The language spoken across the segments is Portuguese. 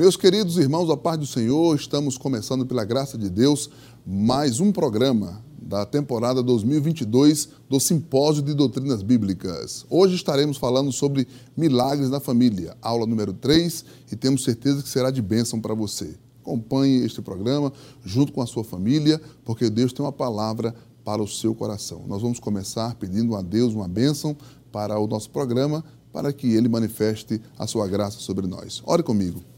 Meus queridos irmãos, a paz do Senhor, estamos começando pela graça de Deus mais um programa da temporada 2022 do Simpósio de Doutrinas Bíblicas. Hoje estaremos falando sobre milagres na família, aula número 3, e temos certeza que será de bênção para você. Acompanhe este programa junto com a sua família, porque Deus tem uma palavra para o seu coração. Nós vamos começar pedindo a Deus uma bênção para o nosso programa, para que ele manifeste a sua graça sobre nós. Ore comigo.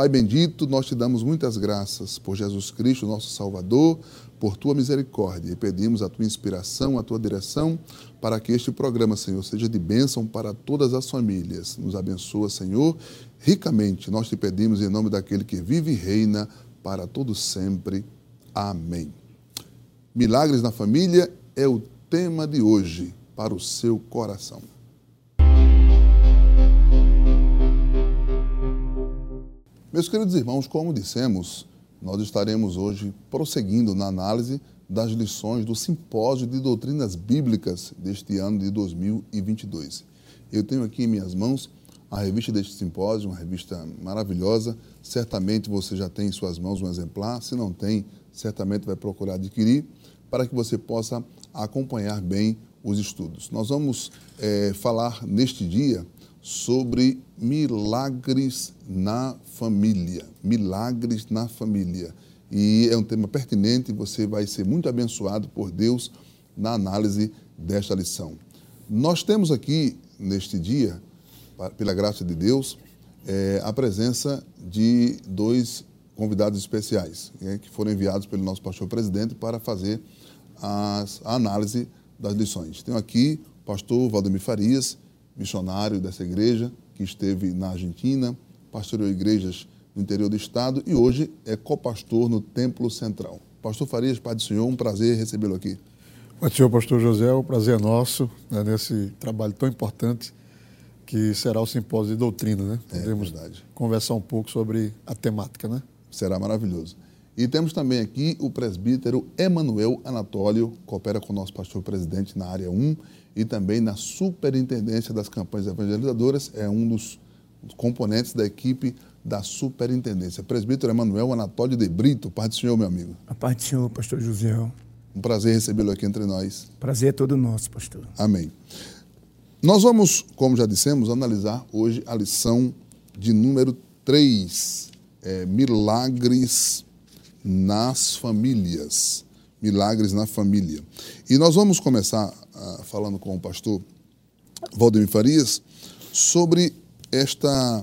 Pai bendito, nós te damos muitas graças por Jesus Cristo, nosso Salvador, por tua misericórdia e pedimos a tua inspiração, a tua direção para que este programa, Senhor, seja de bênção para todas as famílias. Nos abençoa, Senhor, ricamente. Nós te pedimos em nome daquele que vive e reina para todo sempre. Amém. Milagres na família é o tema de hoje para o seu coração. Meus queridos irmãos, como dissemos, nós estaremos hoje prosseguindo na análise das lições do Simpósio de Doutrinas Bíblicas deste ano de 2022. Eu tenho aqui em minhas mãos a revista deste simpósio, uma revista maravilhosa. Certamente você já tem em suas mãos um exemplar. Se não tem, certamente vai procurar adquirir para que você possa acompanhar bem os estudos. Nós vamos é, falar neste dia sobre milagres na família. Milagres na família. E é um tema pertinente, você vai ser muito abençoado por Deus na análise desta lição. Nós temos aqui, neste dia, pela graça de Deus, é, a presença de dois convidados especiais, é, que foram enviados pelo nosso pastor presidente para fazer as, a análise das lições. Tenho aqui o pastor Valdemir Farias, missionário dessa igreja, que esteve na Argentina, pastoreou igrejas no interior do estado e hoje é copastor no Templo Central. Pastor Farias, Pai do Senhor, um prazer recebê-lo aqui. Pai Senhor, Pastor José, o prazer é nosso né, nesse trabalho tão importante que será o simpósio de doutrina, né? É Podemos conversar um pouco sobre a temática, né? Será maravilhoso. E temos também aqui o presbítero Emanuel Anatólio, coopera com o nosso pastor presidente na área 1 e também na superintendência das campanhas evangelizadoras, é um dos componentes da equipe da superintendência. Presbítero Emanuel Anatólio de Brito, paz do Senhor, meu amigo. A paz do Senhor, pastor José. Um prazer recebê-lo aqui entre nós. Prazer é todo nosso, pastor. Amém. Nós vamos, como já dissemos, analisar hoje a lição de número 3, é, milagres nas famílias. Milagres na família. E nós vamos começar falando com o pastor Valdemir Farias sobre esta,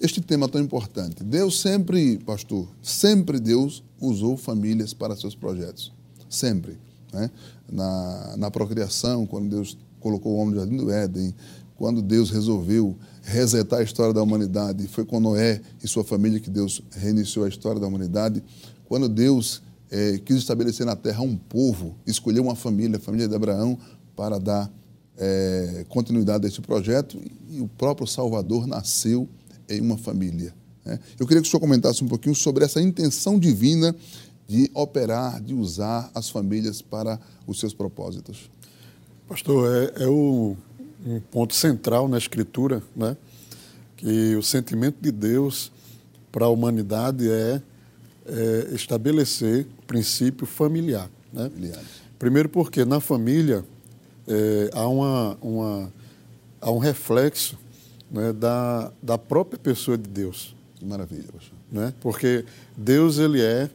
este tema tão importante. Deus sempre, pastor, sempre Deus usou famílias para seus projetos. Sempre. Né? Na, na procriação, quando Deus colocou o homem no jardim do Éden, quando Deus resolveu resetar a história da humanidade, foi com Noé e sua família que Deus reiniciou a história da humanidade. Quando Deus é, quis estabelecer na terra um povo, escolheu uma família, a família de Abraão, para dar é, continuidade a este projeto e o próprio Salvador nasceu em uma família. Né? Eu queria que o senhor comentasse um pouquinho sobre essa intenção divina de operar, de usar as famílias para os seus propósitos. Pastor, é, é o, um ponto central na Escritura, né? que o sentimento de Deus para a humanidade é, é estabelecer o princípio familiar. Né? Primeiro porque na família é, há, uma, uma, há um reflexo né, da, da própria pessoa de Deus. Que maravilha, pastor. Né? Porque Deus, ele é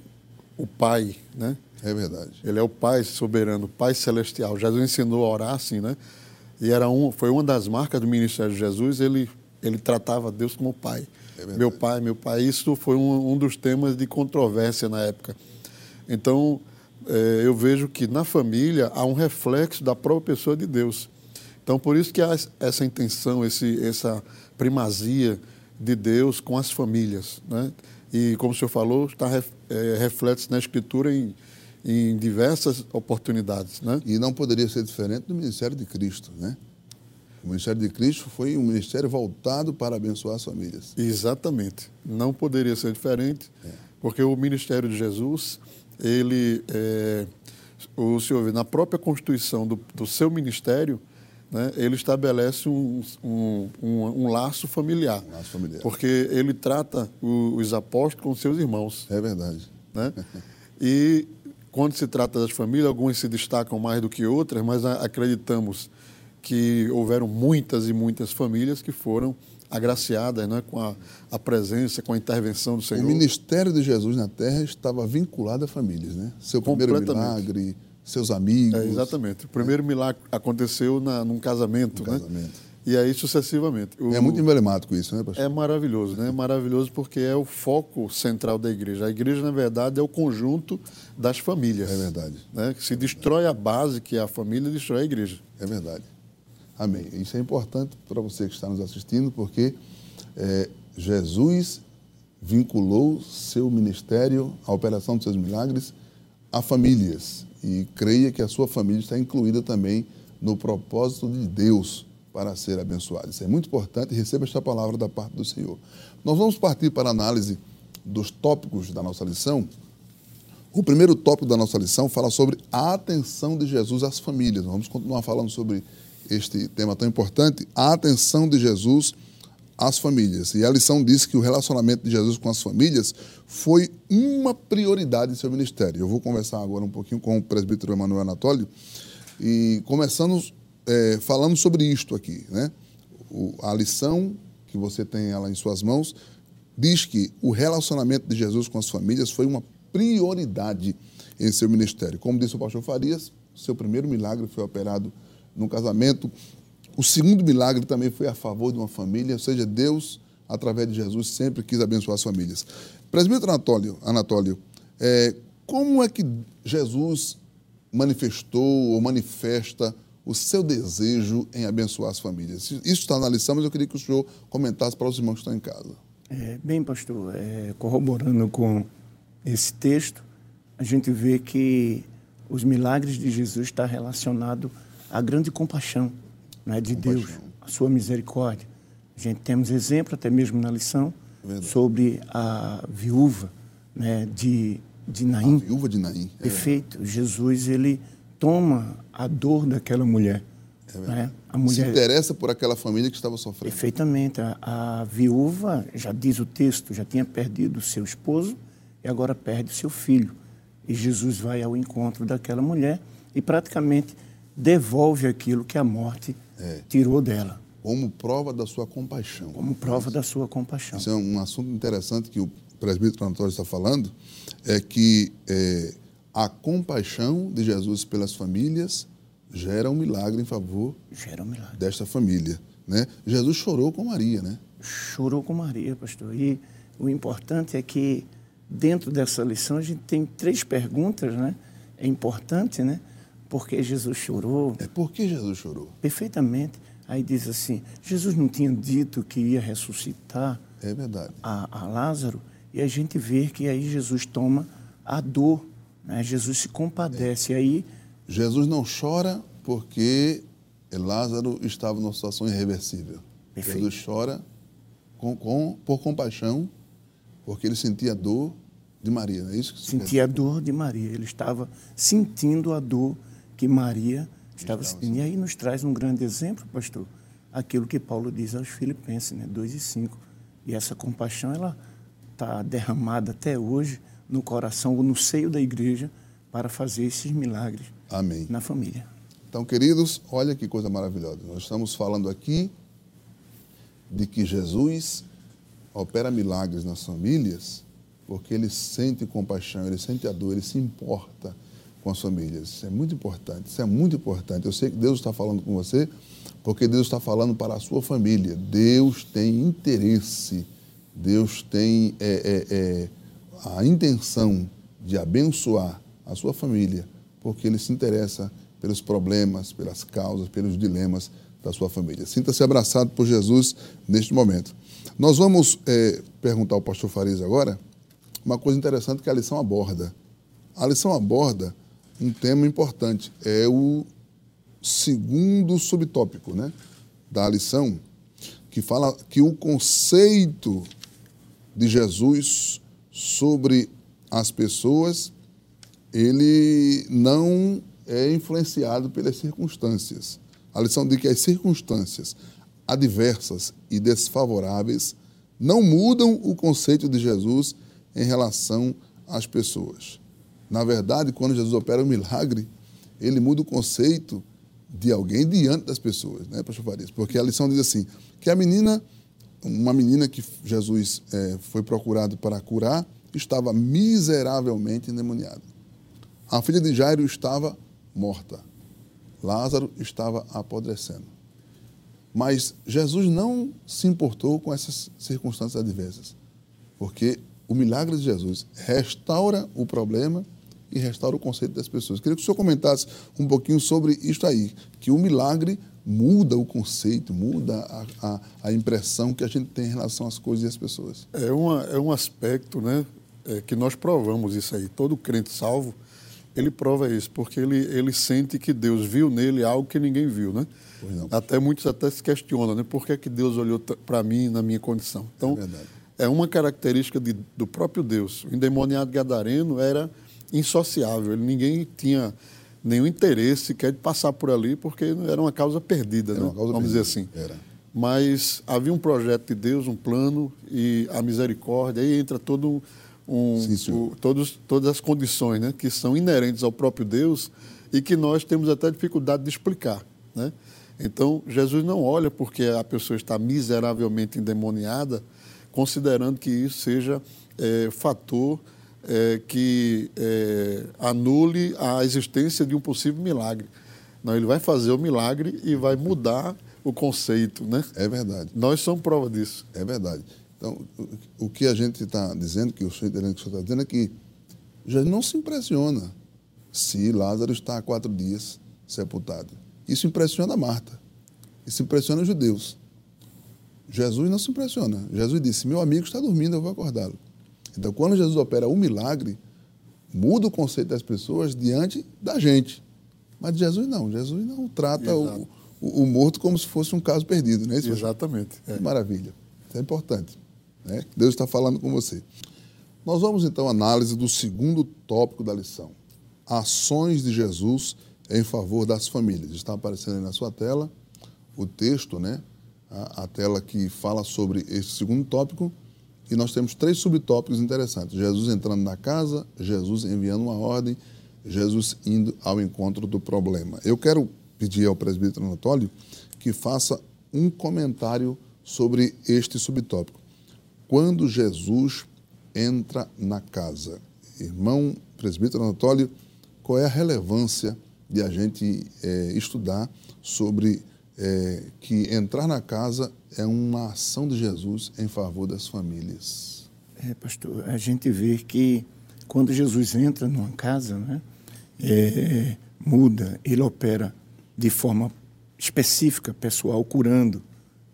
o Pai, né? É verdade. Ele é o Pai soberano, o Pai celestial. Jesus ensinou a orar assim, né? E era um, foi uma das marcas do ministério de Jesus, ele, ele tratava Deus como Pai. É meu Pai, meu Pai. Isso foi um, um dos temas de controvérsia na época. Então, é, eu vejo que na família há um reflexo da própria pessoa de Deus. Então, por isso que há essa intenção, esse, essa primazia de Deus com as famílias. Né? E, como o senhor falou, está é, reflete na Escritura em, em diversas oportunidades. Né? E não poderia ser diferente do ministério de Cristo. Né? O ministério de Cristo foi um ministério voltado para abençoar as famílias. Exatamente. Não poderia ser diferente, é. porque o ministério de Jesus ele, é, o senhor vê, na própria constituição do, do seu ministério, né, ele estabelece um, um, um, um laço familiar. Laço familiar. Porque ele trata o, os apóstolos com seus irmãos. É verdade. Né? e quando se trata das famílias, algumas se destacam mais do que outras, mas acreditamos que houveram muitas e muitas famílias que foram agraciadas né, com a, a, presença, com a intervenção do Senhor. O ministério de Jesus na terra estava vinculado a famílias, né? Seu primeiro milagre, seus amigos. É, exatamente. O primeiro é. milagre aconteceu na, num casamento, um né? casamento. E aí sucessivamente. O, é muito emblemático isso, né, pastor? É maravilhoso, né? É maravilhoso porque é o foco central da igreja. A igreja, na verdade, é o conjunto das famílias. É verdade. Né? Se destrói a base, que é a família, destrói a igreja. É verdade. Amém. Isso é importante para você que está nos assistindo, porque é, Jesus vinculou seu ministério, a operação dos seus milagres, a famílias. E creia que a sua família está incluída também no propósito de Deus para ser abençoado. Isso é muito importante. Receba esta palavra da parte do Senhor. Nós vamos partir para a análise dos tópicos da nossa lição. O primeiro tópico da nossa lição fala sobre a atenção de Jesus às famílias. vamos continuar falando sobre este tema tão importante, a atenção de Jesus às famílias. E a lição diz que o relacionamento de Jesus com as famílias foi uma prioridade em seu ministério. Eu vou conversar agora um pouquinho com o presbítero Emanuel Anatólio e começando é, falando sobre isto aqui. Né? O, a lição que você tem ela em suas mãos diz que o relacionamento de Jesus com as famílias foi uma prioridade em seu ministério. Como disse o pastor Farias, seu primeiro milagre foi operado no casamento. O segundo milagre também foi a favor de uma família, ou seja, Deus, através de Jesus, sempre quis abençoar as famílias. Presbítero Anatólio, Anatólio é, como é que Jesus manifestou ou manifesta o seu desejo em abençoar as famílias? Isso está na lição, mas eu queria que o senhor comentasse para os irmãos que estão em casa. É, bem, pastor, é, corroborando com esse texto, a gente vê que os milagres de Jesus estão relacionados à grande compaixão né, de compaixão. Deus, a sua misericórdia. A gente temos exemplo, até mesmo na lição, Verdade. sobre a viúva né, de, de Naim. A viúva de Naim. É. Perfeito. Jesus, ele toma a dor daquela mulher. É né? a mulher se interessa por aquela família que estava sofrendo. Perfeitamente. A, a, viúva, já diz o texto, já tinha perdido seu esposo e agora perde seu filho. E Jesus vai ao encontro daquela mulher e praticamente devolve aquilo que a morte é. tirou dela. Como prova da sua compaixão. Como prova da sua compaixão. Isso é um assunto interessante que o presbítero Antônio está falando, é que é, a compaixão de Jesus pelas famílias gera um milagre em favor um milagre. desta família. Né? Jesus chorou com Maria, né? Chorou com Maria, pastor. E o importante é que dentro dessa lição a gente tem três perguntas, né? É importante, né? Por que Jesus chorou? É por que Jesus chorou? Perfeitamente. Aí diz assim: Jesus não tinha dito que ia ressuscitar é verdade. A, a Lázaro? E a gente vê que aí Jesus toma a dor né? Jesus se compadece. É. aí. Jesus não chora porque Lázaro estava numa situação irreversível. Perfeito. Jesus chora com, com, por compaixão, porque ele sentia a dor de Maria, não é isso? Que sentia a dor de Maria. Ele estava sentindo a dor que Maria estava sentindo. E aí nos traz um grande exemplo, pastor, aquilo que Paulo diz aos Filipenses, né? 2 e 5. E essa compaixão, ela está derramada até hoje no coração ou no seio da igreja para fazer esses milagres Amém. na família. Então, queridos, olha que coisa maravilhosa. Nós estamos falando aqui de que Jesus opera milagres nas famílias porque ele sente compaixão, ele sente a dor, ele se importa com as famílias. Isso é muito importante, isso é muito importante. Eu sei que Deus está falando com você porque Deus está falando para a sua família. Deus tem interesse, Deus tem é, é, é, a intenção de abençoar a sua família, porque ele se interessa pelos problemas, pelas causas, pelos dilemas da sua família. Sinta-se abraçado por Jesus neste momento. Nós vamos é, perguntar ao pastor Farias agora uma coisa interessante que a lição aborda. A lição aborda um tema importante, é o segundo subtópico né, da lição, que fala que o conceito de Jesus sobre as pessoas, ele não é influenciado pelas circunstâncias. A lição de que as circunstâncias adversas e desfavoráveis não mudam o conceito de Jesus em relação às pessoas. Na verdade, quando Jesus opera um milagre, ele muda o conceito de alguém diante das pessoas, né, pastor Farias? Porque a lição diz assim, que a menina, uma menina que Jesus é, foi procurado para curar, estava miseravelmente endemoniada. A filha de Jairo estava morta. Lázaro estava apodrecendo. Mas Jesus não se importou com essas circunstâncias adversas, porque o milagre de Jesus restaura o problema e restaura o conceito das pessoas. Queria que o senhor comentasse um pouquinho sobre isso aí, que o milagre muda o conceito, muda a, a, a impressão que a gente tem em relação às coisas e às pessoas. É, uma, é um aspecto né, é, que nós provamos isso aí. Todo crente salvo, ele prova isso, porque ele, ele sente que Deus viu nele algo que ninguém viu, né? Até muitos até se questionam, né? Por que, que Deus olhou para mim na minha condição? Então, é, é uma característica de, do próprio Deus. O endemoniado gadareno era insociável, ninguém tinha nenhum interesse sequer de passar por ali, porque era uma causa perdida, né? Causa vamos perdida. dizer assim. Era. Mas havia um projeto de Deus, um plano e a misericórdia, aí entra todo um, Sim, o, todos, todas as condições né, que são inerentes ao próprio Deus e que nós temos até dificuldade de explicar. Né? Então, Jesus não olha porque a pessoa está miseravelmente endemoniada, considerando que isso seja é, fator é, que é, anule a existência de um possível milagre. Não, ele vai fazer o milagre e vai mudar o conceito, né? É verdade. Nós somos prova disso. É verdade. Então, o que a gente está dizendo, que o senhor que o senhor está dizendo, é que já não se impressiona se Lázaro está há quatro dias sepultado. Isso impressiona Marta. Isso impressiona os judeus. Jesus não se impressiona. Jesus disse: Meu amigo está dormindo, eu vou acordá-lo. Então, quando Jesus opera um milagre, muda o conceito das pessoas diante da gente. Mas Jesus não. Jesus não trata o, o, o, morto como se fosse um caso perdido, não é isso? Exatamente. É. Maravilha. Isso é importante. Né? Deus está falando com você. Nós vamos então à análise do segundo tópico da lição: ações de Jesus em favor das famílias. Está aparecendo aí na sua tela o texto, né? A, a tela que fala sobre esse segundo tópico. E nós temos três subtópicos interessantes: Jesus entrando na casa, Jesus enviando uma ordem, Jesus indo ao encontro do problema. Eu quero pedir ao presbítero Anatólio que faça um comentário sobre este subtópico quando Jesus entra na casa. Irmão presbítero Anatólio, qual é a relevância de a gente é, estudar sobre é, que entrar na casa é uma ação de Jesus em favor das famílias? É, pastor, a gente vê que quando Jesus entra numa casa, né, é, muda, ele opera de forma específica, pessoal, curando,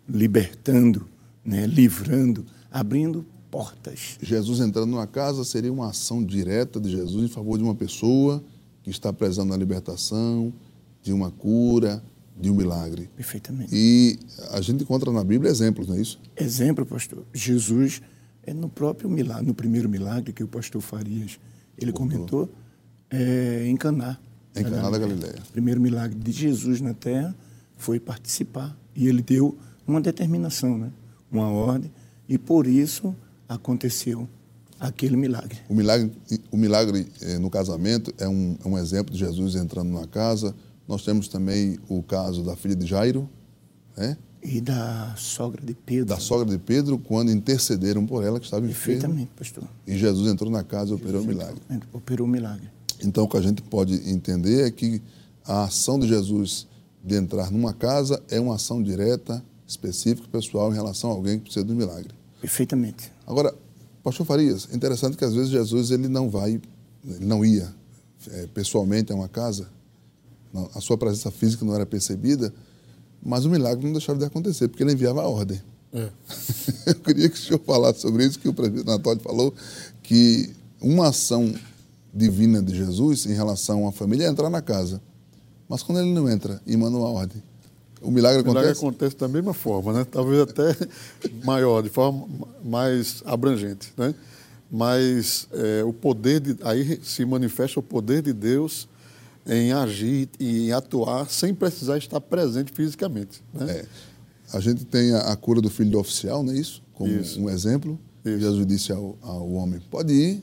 libertando, né, livrando, abrindo portas. Jesus entrando numa casa seria uma ação direta de Jesus em favor de uma pessoa que está prezando na libertação, de uma cura, de um milagre. Perfeitamente. E a gente encontra na Bíblia exemplos, não é isso? Exemplo, pastor. Jesus é no próprio milagre, no primeiro milagre que o pastor Farias ele comentou, é, em Caná. Em Caná da Galileia. O primeiro milagre de Jesus na terra foi participar e ele deu uma determinação, né? Uma ordem e por isso aconteceu aquele milagre. O milagre, o milagre eh, no casamento é um, é um exemplo de Jesus entrando numa casa. Nós temos também o caso da filha de Jairo, né? E da sogra de Pedro. Da sogra de Pedro, quando intercederam por ela, que estava enferma. Perfeitamente, pastor. E Jesus entrou na casa e operou o milagre. Operou o milagre. Então, o que a gente pode entender é que a ação de Jesus de entrar numa casa é uma ação direta específico pessoal em relação a alguém que precisa de um milagre. Perfeitamente. Agora, pastor Farias, é interessante que às vezes Jesus ele não vai, ele não ia é, pessoalmente a uma casa, a sua presença física não era percebida, mas o milagre não deixava de acontecer, porque ele enviava a ordem. É. Eu queria que o senhor falasse sobre isso, que o presbítero Anatólio falou, que uma ação divina de Jesus em relação à família é entrar na casa. Mas quando ele não entra e manda uma ordem, o milagre acontece? O milagre acontece da mesma forma, né? talvez até maior, de forma mais abrangente. Né? Mas é, o poder de. Aí se manifesta o poder de Deus em agir e em atuar sem precisar estar presente fisicamente. Né? É. A gente tem a, a, cura do filho do oficial, não é isso? Como isso. um exemplo. Isso. Jesus disse ao, ao homem: pode ir,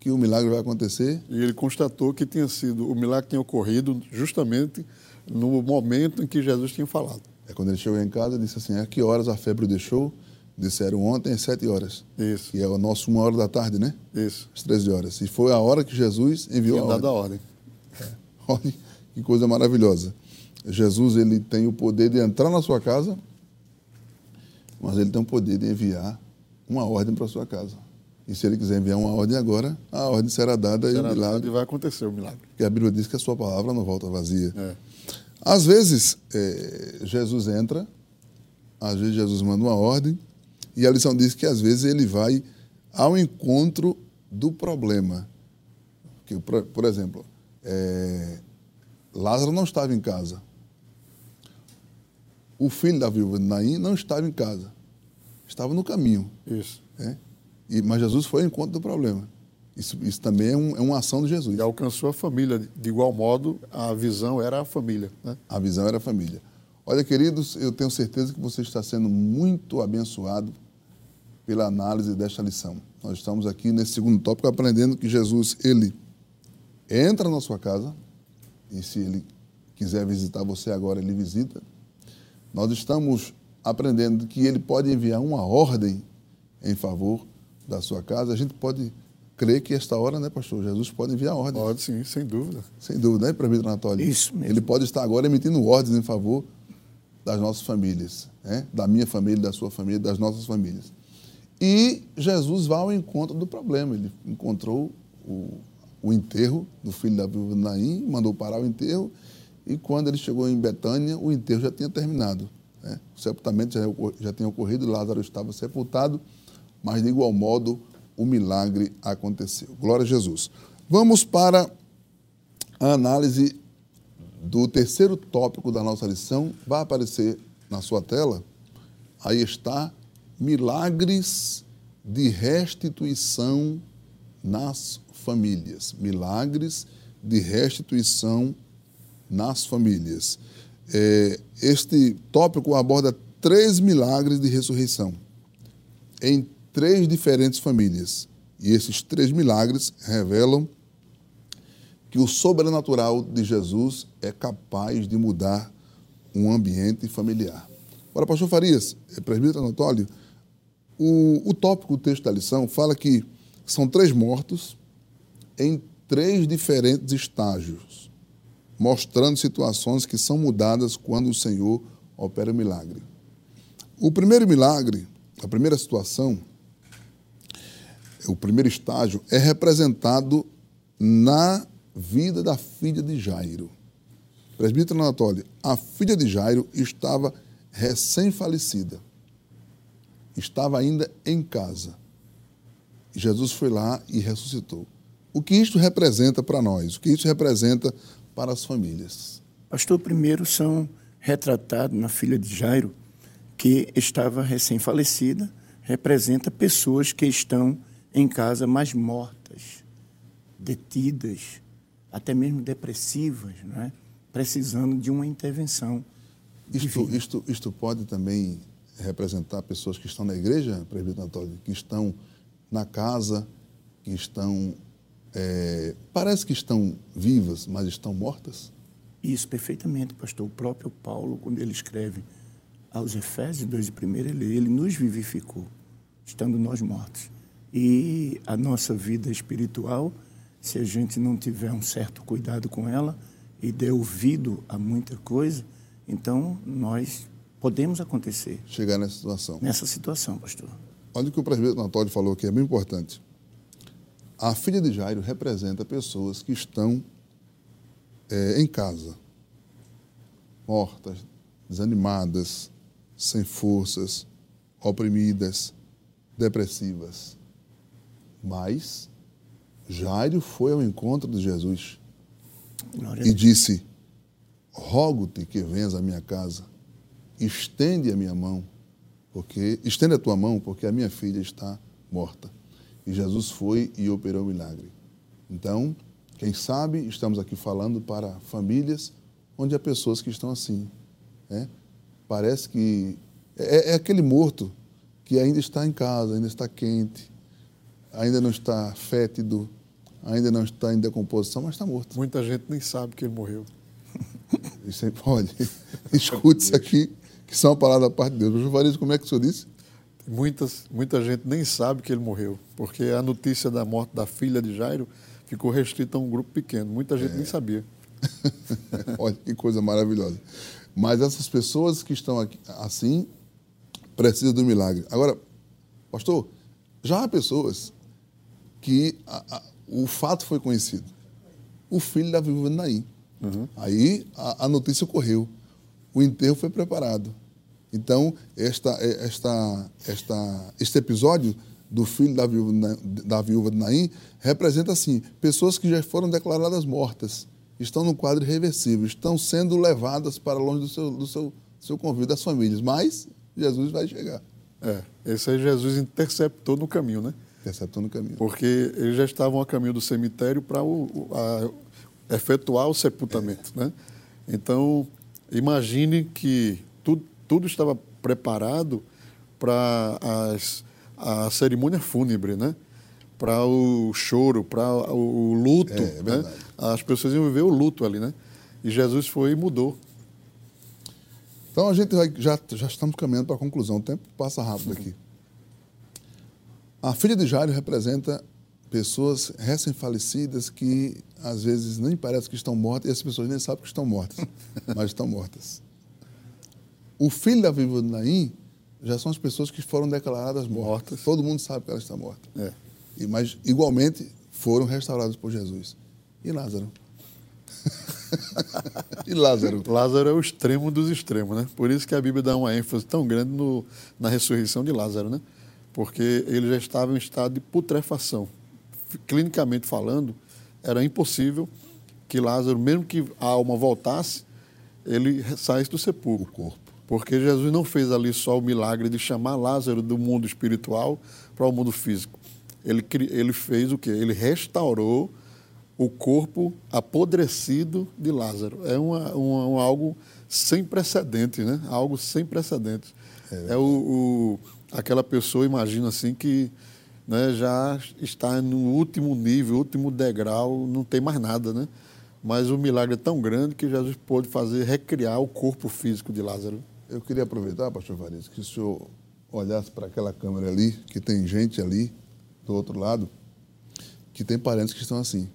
que o milagre vai acontecer. E ele constatou que tinha sido o milagre tinha ocorrido justamente no momento em que Jesus tinha falado. É quando ele chegou em casa, disse assim: a que horas a febre o deixou? Disseram ontem às sete horas. Isso. Que é o nosso uma hora da tarde, né? Isso. Às 13 horas. E foi a hora que Jesus enviou tinha a dado ordem. a ordem. Olha que coisa maravilhosa. Jesus ele tem o poder de entrar na sua casa, mas ele tem o poder de enviar uma ordem para a sua casa. E se ele quiser enviar uma ordem agora, a ordem será dada será e o milagre. vai acontecer o milagre. Porque a Bíblia diz que a sua palavra não volta vazia. É. Às vezes, é, Jesus entra, às vezes Jesus manda uma ordem, e a lição diz que às vezes ele vai ao encontro do problema. Que, por exemplo, é, Lázaro não estava em casa. O filho da viúva de Naim não estava em casa. Estava no caminho. Isso. É? E, mas Jesus foi ao encontro do problema. Isso, isso também é, um, é, uma ação de Jesus. E alcançou a família. De igual modo, a visão era a família. Né? A visão era a família. Olha, queridos, eu tenho certeza que você está sendo muito abençoado pela análise desta lição. Nós estamos aqui nesse segundo tópico aprendendo que Jesus, ele entra na sua casa, e se ele quiser visitar você agora, ele visita. Nós estamos aprendendo que ele pode enviar uma ordem em favor da sua casa, a gente pode crer que esta hora, né, pastor? Jesus pode enviar ordens. Pode sim, sem dúvida. Sem dúvida, né, presbítero Anatólio? Isso mesmo. Ele pode estar agora emitindo ordens em favor das nossas famílias, né? da minha família, da sua família, das nossas famílias. E Jesus vai ao encontro do problema. Ele encontrou o, o enterro do filho da viúva Naim, mandou parar o enterro, e quando ele chegou em Betânia, o enterro já tinha terminado. Né? O sepultamento já, já tinha ocorrido, Lázaro estava sepultado, mas de igual modo o milagre aconteceu. Glória a Jesus. Vamos para a análise do terceiro tópico da nossa lição. Vai aparecer na sua tela. Aí está milagres de restituição nas famílias. Milagres de restituição nas famílias. É, este tópico aborda três milagres de ressurreição em três diferentes famílias. E esses três milagres revelam que o sobrenatural de Jesus é capaz de mudar um ambiente familiar. Ora, pastor Farias, é, presbítero Anatólio, o, o tópico, o texto da lição, fala que são três mortos em três diferentes estágios, mostrando situações que são mudadas quando o Senhor opera o milagre. O primeiro milagre, a primeira situação, o primeiro estágio é representado na vida da filha de Jairo. Presbítero Anatólio, a filha de Jairo estava recém-falecida. Estava ainda em casa. Jesus foi lá e ressuscitou. O que isto representa para nós? O que isso representa para as famílias? Pastor, primeiro são retratados na filha de Jairo, que estava recém-falecida, representa pessoas que estão em casa, mas mortas, detidas, até mesmo depressivas, é? precisando de uma intervenção. Isto, isto, isto pode também representar pessoas que estão na igreja, presbítero Antônio, que estão na casa, que estão. É, parece que estão vivas, mas estão mortas? Isso, perfeitamente, pastor. O próprio Paulo, quando ele escreve aos Efésios 2 e 1, ele, ele nos vivificou, estando nós mortos. E a nossa vida espiritual, se a gente não tiver um certo cuidado com ela e der ouvido a muita coisa, então nós podemos acontecer. Chegar nessa situação. Nessa situação, pastor. Olha o que o presbítero Antônio falou que é bem importante. A filha de Jairo representa pessoas que estão é, em casa, mortas, desanimadas, sem forças, oprimidas, depressivas. Mas Jairo foi ao encontro de Jesus Glória e disse: Rogo-te que venhas à minha casa, estende a minha mão, porque estende a tua mão, porque a minha filha está morta. E Jesus foi e operou o milagre. Então, Quem sabe estamos aqui falando para famílias onde há pessoas que estão assim. Né? Parece que é, é aquele morto que ainda está em casa, ainda está quente, ainda não está fétido, ainda não está em decomposição, mas está morto. Muita gente nem sabe que ele morreu. Isso aí pode. Escute isso aqui, que são palavras da parte de Deus. Professor Farias, como é que o senhor disse? Muitas, muita gente nem sabe que ele morreu, porque a notícia da morte da filha de Jairo ficou restrita a um grupo pequeno. Muita gente é. nem sabia. Olha que coisa maravilhosa. Mas essas pessoas que estão aqui assim precisam do milagre. Agora, pastor, já há pessoas que a, a, o fato foi conhecido. O filho da viúva de Naim. Uhum. Aí a, a notícia ocorreu. O enterro foi preparado. Então, esta, esta, esta, este episódio do filho da viúva, da viúva de Naim representa, assim, pessoas que já foram declaradas mortas, estão no quadro irreversível, estão sendo levadas para longe do seu, do seu, seu convívio das famílias, mas Jesus vai chegar. É, esse aí Jesus interceptou no caminho, né? Interceptou no caminho. Porque eles já estavam a caminho do cemitério para efetuar o sepultamento, é. né? Então, imagine que tudo, tudo estava preparado para a cerimônia fúnebre, né? Para o choro, para o, o, luto, é, é né? As pessoas iam viver o luto ali, né? E Jesus foi e mudou. Então a gente vai, já, já estamos caminhando para a conclusão. O tempo passa rápido aqui. A filha de Jairo representa pessoas recém-falecidas que às vezes nem parece que estão mortas e as pessoas nem sabem que estão mortas, mas estão mortas. O filho da viúva de Naim já são as pessoas que foram declaradas mortas. mortas. Todo mundo sabe que ela está morta. É. E, mas, igualmente, foram restauradas por Jesus. E Lázaro? e Lázaro? Lázaro é o extremo dos extremos, né? Por isso que a Bíblia dá uma ênfase tão grande no, na ressurreição de Lázaro, né? Porque ele já estava em estado de putrefação. Clinicamente falando, era impossível que Lázaro, mesmo que a alma voltasse, ele saísse do sepulcro. O corpo. Porque Jesus não fez ali só o milagre de chamar Lázaro do mundo espiritual para o mundo físico. Ele, ele fez o quê? Ele restaurou o corpo apodrecido de Lázaro. É uma, uma, uma algo sem precedentes, né? Algo sem precedentes. É, é o, o, aquela pessoa, imagina assim, que né, já está no último nível, último degrau, não tem mais nada, né? Mas o milagre é tão grande que Jesus pôde fazer, recriar o corpo físico de Lázaro. Eu queria aproveitar, pastor Farias, que o senhor olhasse para aquela câmera ali, que tem gente ali do outro lado, que tem parentes que estão assim,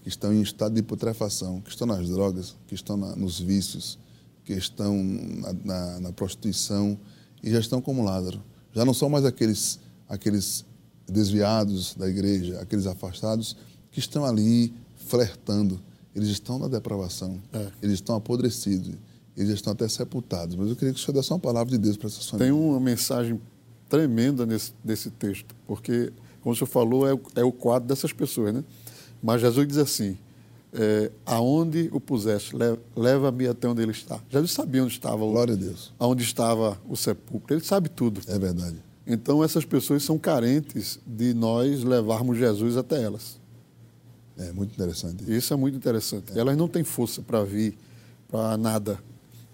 que estão em estado de putrefação, que estão nas drogas, que estão na, nos vícios, que estão na, na, na, prostituição e já estão como Lázaro. Já não são mais aqueles, aqueles desviados da igreja, aqueles afastados que estão ali flertando. Eles estão na depravação, é. eles estão apodrecidos eles estão até sepultados. Mas eu queria que o senhor desse uma palavra de Deus para essas famílias. Tem uma mensagem tremenda nesse, nesse texto, porque, como o senhor falou, é, é o quadro dessas pessoas, né? Mas Jesus diz assim, é, aonde o puseste, leva-me até onde ele está. Jesus sabia onde estava o, Glória a Deus. Onde estava o sepulcro. Ele sabe tudo. É verdade. Então essas pessoas são carentes de nós levarmos Jesus até elas. É muito interessante. Isso é muito interessante. É. Elas não têm força para vir para nada.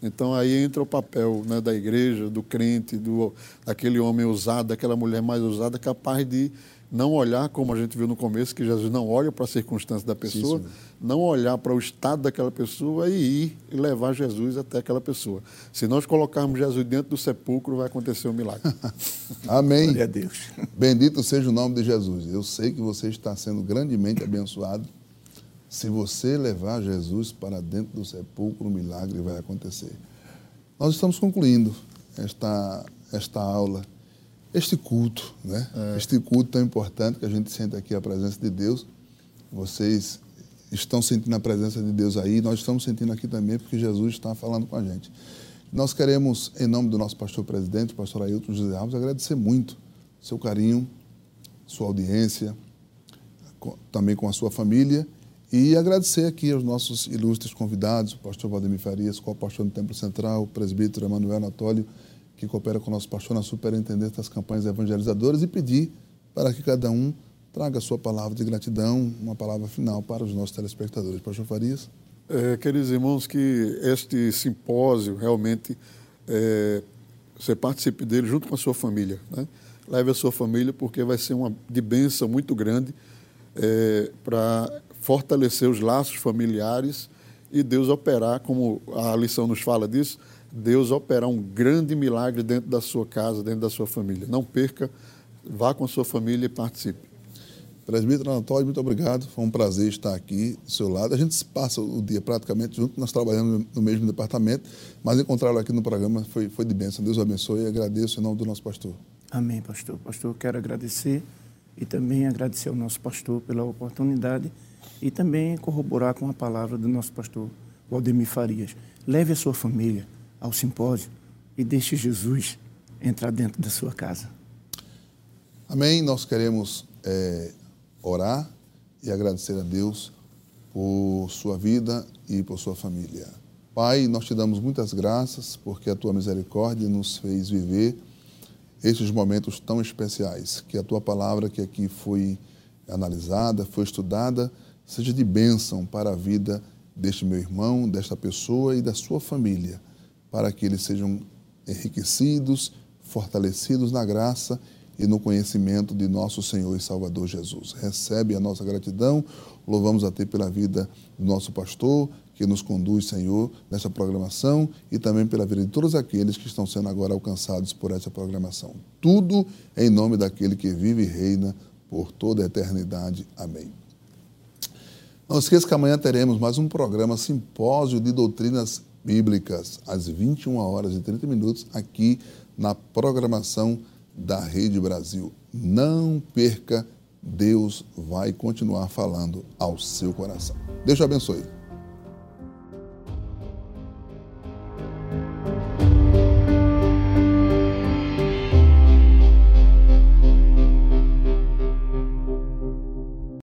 Então aí entra o papel né, da igreja, do crente, do daquele homem usado, daquela mulher mais usada, capaz de não olhar, como a gente viu no começo, que Jesus não olha para a circunstância da pessoa, Sim, não olhar para o estado daquela pessoa e ir e levar Jesus até aquela pessoa. Se nós colocarmos Jesus dentro do sepulcro, vai acontecer um milagre. Amém. Glória a Deus. Bendito seja o nome de Jesus. Eu sei que você está sendo grandemente abençoado se você levar Jesus para dentro do sepulcro, o milagre vai acontecer. Nós estamos concluindo esta, esta aula, este culto, né? É. Este culto tão importante que a gente sente aqui a presença de Deus. Vocês estão sentindo a presença de Deus aí, nós estamos sentindo aqui também porque Jesus está falando com a gente. Nós queremos, em nome do nosso pastor presidente, pastor Ailton José Alves, agradecer muito seu carinho, sua audiência, também com a sua família e agradecer aqui aos nossos ilustres convidados, o pastor Valdemir Farias, co-pastor do Templo Central, o presbítero Emanuel Anatólio, que coopera com o nosso pastor na superintendência das campanhas evangelizadoras, e pedir para que cada um traga a sua palavra de gratidão, uma palavra final para os nossos telespectadores. Pastor Farias. É, queridos irmãos, que este simpósio realmente é, você participe dele junto com a sua família. Né? Leve a sua família, porque vai ser uma de bênção muito grande é, para fortalecer os laços familiares e Deus operar, como a lição nos fala disso, Deus operar um grande milagre dentro da sua casa, dentro da sua família. Não perca, vá com a sua família e participe. Presbítero Anatório, muito obrigado. Foi um prazer estar aqui do seu lado. A gente passa o dia praticamente junto, nós trabalhamos no mesmo departamento, mas encontrá-lo aqui no programa foi, foi de bênção. Deus abençoe e agradeço em nome do nosso pastor. Amém, pastor. Pastor, quero agradecer e também agradecer ao nosso pastor pela oportunidade e também corroborar com a palavra do nosso pastor Waldemir Farias. Leve a sua família ao simpósio e deixe Jesus entrar dentro da sua casa. Amém. Nós queremos é, orar e agradecer a Deus por sua vida e por sua família. Pai, nós te damos muitas graças porque a tua misericórdia nos fez viver estes momentos tão especiais. Que a tua palavra que aqui foi analisada, foi estudada, seja de bênção para a vida deste meu irmão, desta pessoa e da sua família, para que eles sejam enriquecidos, fortalecidos na graça e no conhecimento de nosso Senhor e Salvador Jesus. Recebe a nossa gratidão, louvamos a Ti pela vida do nosso pastor, que nos conduz, Senhor, nessa programação e também pela vida de todos aqueles que estão sendo agora alcançados por essa programação. Tudo em nome daquele que vive e reina por toda a eternidade. Amém. Não esqueça que amanhã teremos mais um programa Simpósio de Doutrinas Bíblicas, às 21 horas e 30 minutos, aqui na programação da Rede Brasil. Não perca, Deus vai continuar falando ao seu coração. Deus te abençoe.